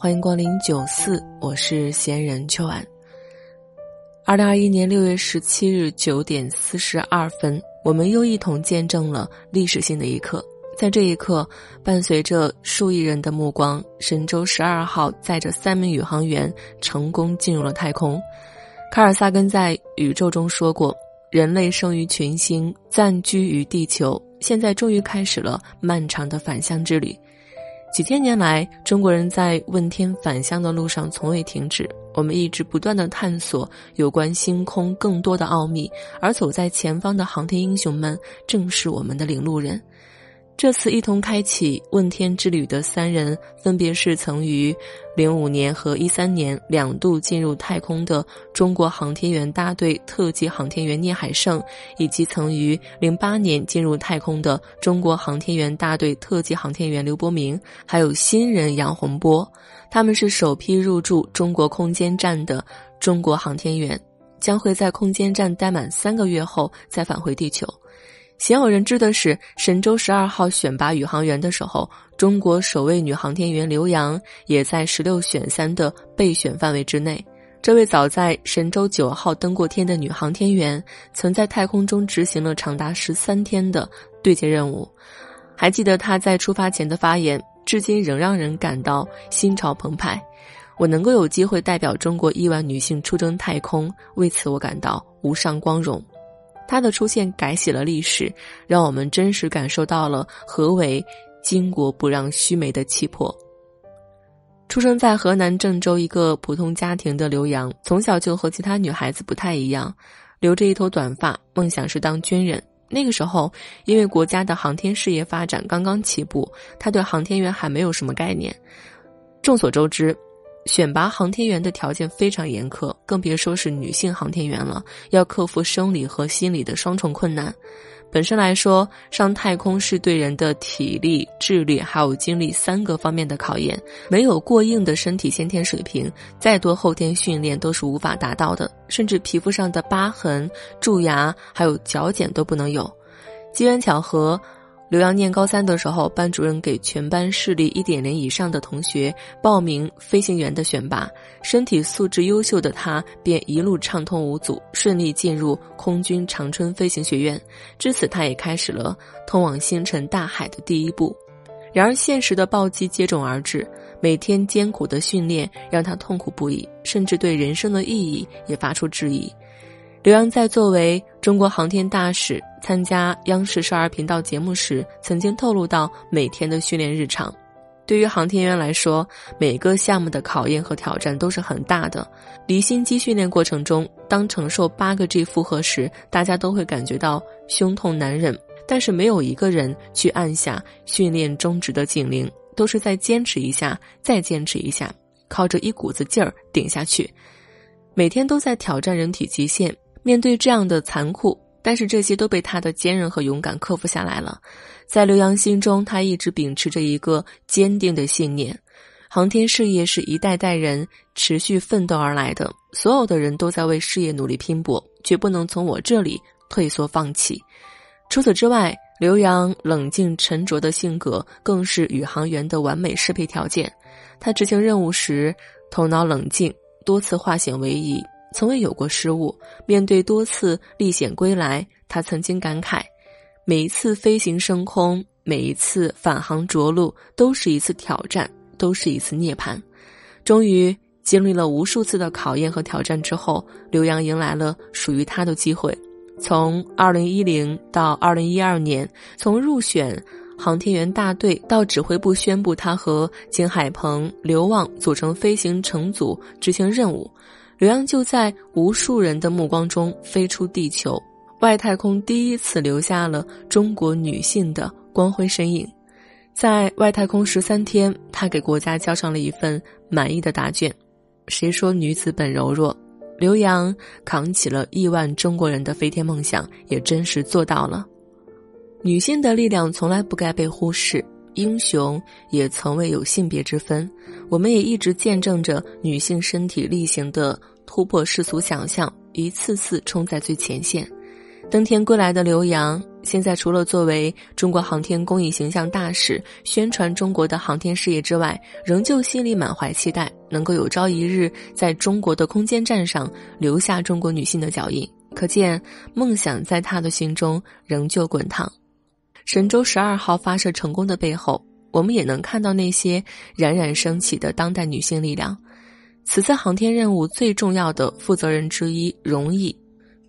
欢迎光临九四，我是闲人秋晚。二零二一年六月十七日九点四十二分，我们又一同见证了历史性的一刻。在这一刻，伴随着数亿人的目光，神舟十二号载着三名宇航员成功进入了太空。卡尔萨根在《宇宙》中说过：“人类生于群星，暂居于地球，现在终于开始了漫长的返乡之旅。”几千年来，中国人在问天返乡的路上从未停止。我们一直不断的探索有关星空更多的奥秘，而走在前方的航天英雄们正是我们的领路人。这次一同开启问天之旅的三人，分别是曾于零五年和一三年两度进入太空的中国航天员大队特级航天员聂海胜，以及曾于零八年进入太空的中国航天员大队特级航天员刘伯明，还有新人杨洪波。他们是首批入驻中国空间站的中国航天员，将会在空间站待满三个月后再返回地球。鲜有人知的是，神舟十二号选拔宇航员的时候，中国首位女航天员刘洋也在十六选三的备选范围之内。这位早在神舟九号登过天的女航天员，曾在太空中执行了长达十三天的对接任务。还记得她在出发前的发言，至今仍让人感到心潮澎湃。我能够有机会代表中国亿万女性出征太空，为此我感到无上光荣。他的出现改写了历史，让我们真实感受到了何为“巾帼不让须眉”的气魄。出生在河南郑州一个普通家庭的刘洋，从小就和其他女孩子不太一样，留着一头短发，梦想是当军人。那个时候，因为国家的航天事业发展刚刚起步，他对航天员还没有什么概念。众所周知。选拔航天员的条件非常严苛，更别说是女性航天员了。要克服生理和心理的双重困难。本身来说，上太空是对人的体力、智力还有精力三个方面的考验。没有过硬的身体先天水平，再多后天训练都是无法达到的。甚至皮肤上的疤痕、蛀牙还有脚茧都不能有。机缘巧合。刘洋念高三的时候，班主任给全班视力一点零以上的同学报名飞行员的选拔。身体素质优秀的他，便一路畅通无阻，顺利进入空军长春飞行学院。至此，他也开始了通往星辰大海的第一步。然而，现实的暴击接踵而至，每天艰苦的训练让他痛苦不已，甚至对人生的意义也发出质疑。刘洋在作为中国航天大使参加央视少儿频道节目时，曾经透露到每天的训练日常。对于航天员来说，每个项目的考验和挑战都是很大的。离心机训练过程中，当承受八个 G 负荷时，大家都会感觉到胸痛难忍，但是没有一个人去按下训练终止的警铃，都是在坚持一下，再坚持一下，靠着一股子劲儿顶下去。每天都在挑战人体极限。面对这样的残酷，但是这些都被他的坚韧和勇敢克服下来了。在刘洋心中，他一直秉持着一个坚定的信念：航天事业是一代代人持续奋斗而来的，所有的人都在为事业努力拼搏，绝不能从我这里退缩放弃。除此之外，刘洋冷静沉着的性格更是宇航员的完美适配条件。他执行任务时头脑冷静，多次化险为夷。从未有过失误。面对多次历险归来，他曾经感慨：每一次飞行升空，每一次返航着陆，都是一次挑战，都是一次涅槃。终于经历了无数次的考验和挑战之后，刘洋迎来了属于他的机会。从二零一零到二零一二年，从入选航天员大队到指挥部宣布他和景海鹏、刘旺组成飞行乘组执行任务。刘洋就在无数人的目光中飞出地球，外太空第一次留下了中国女性的光辉身影。在外太空十三天，他给国家交上了一份满意的答卷。谁说女子本柔弱？刘洋扛起了亿万中国人的飞天梦想，也真实做到了。女性的力量从来不该被忽视，英雄也从未有性别之分。我们也一直见证着女性身体力行的突破世俗想象，一次次冲在最前线。登天归来的刘洋，现在除了作为中国航天公益形象大使，宣传中国的航天事业之外，仍旧心里满怀期待，能够有朝一日在中国的空间站上留下中国女性的脚印。可见，梦想在他的心中仍旧滚烫。神舟十二号发射成功的背后，我们也能看到那些冉冉升起的当代女性力量。此次航天任务最重要的负责人之一，荣毅。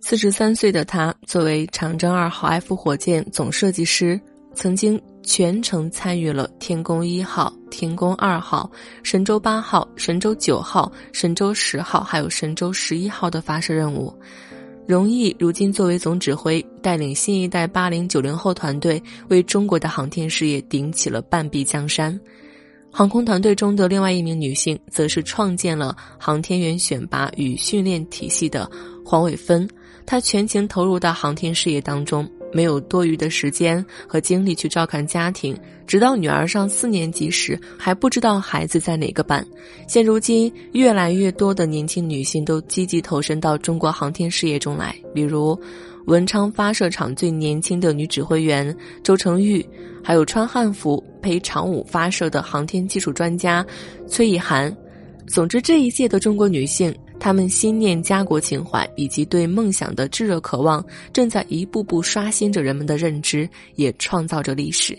四十三岁的他，作为长征二号 F 火箭总设计师，曾经全程参与了天宫一号、天宫二号、神舟八号、神舟九号、神舟十号，还有神舟十一号的发射任务。荣毅如今作为总指挥，带领新一代八零九零后团队，为中国的航天事业顶起了半壁江山。航空团队中的另外一名女性，则是创建了航天员选拔与训练体系的黄伟芬。她全情投入到航天事业当中，没有多余的时间和精力去照看家庭。直到女儿上四年级时，还不知道孩子在哪个班。现如今，越来越多的年轻女性都积极投身到中国航天事业中来，比如。文昌发射场最年轻的女指挥员周成玉，还有穿汉服陪长五发射的航天技术专家崔以涵。总之，这一届的中国女性，她们心念家国情怀以及对梦想的炙热渴望，正在一步步刷新着人们的认知，也创造着历史。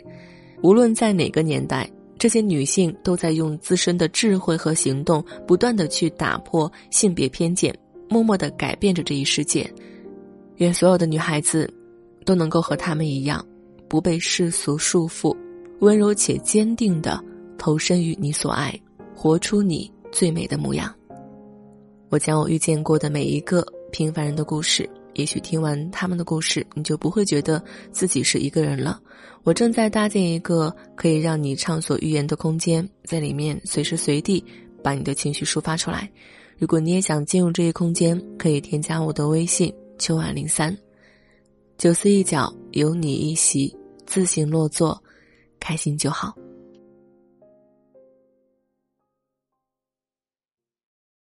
无论在哪个年代，这些女性都在用自身的智慧和行动，不断的去打破性别偏见，默默的改变着这一世界。愿所有的女孩子，都能够和她们一样，不被世俗束缚，温柔且坚定的投身于你所爱，活出你最美的模样。我将我遇见过的每一个平凡人的故事，也许听完他们的故事，你就不会觉得自己是一个人了。我正在搭建一个可以让你畅所欲言的空间，在里面随时随地把你的情绪抒发出来。如果你也想进入这一空间，可以添加我的微信。秋晚零三，九思一角有你一席，自行落座，开心就好。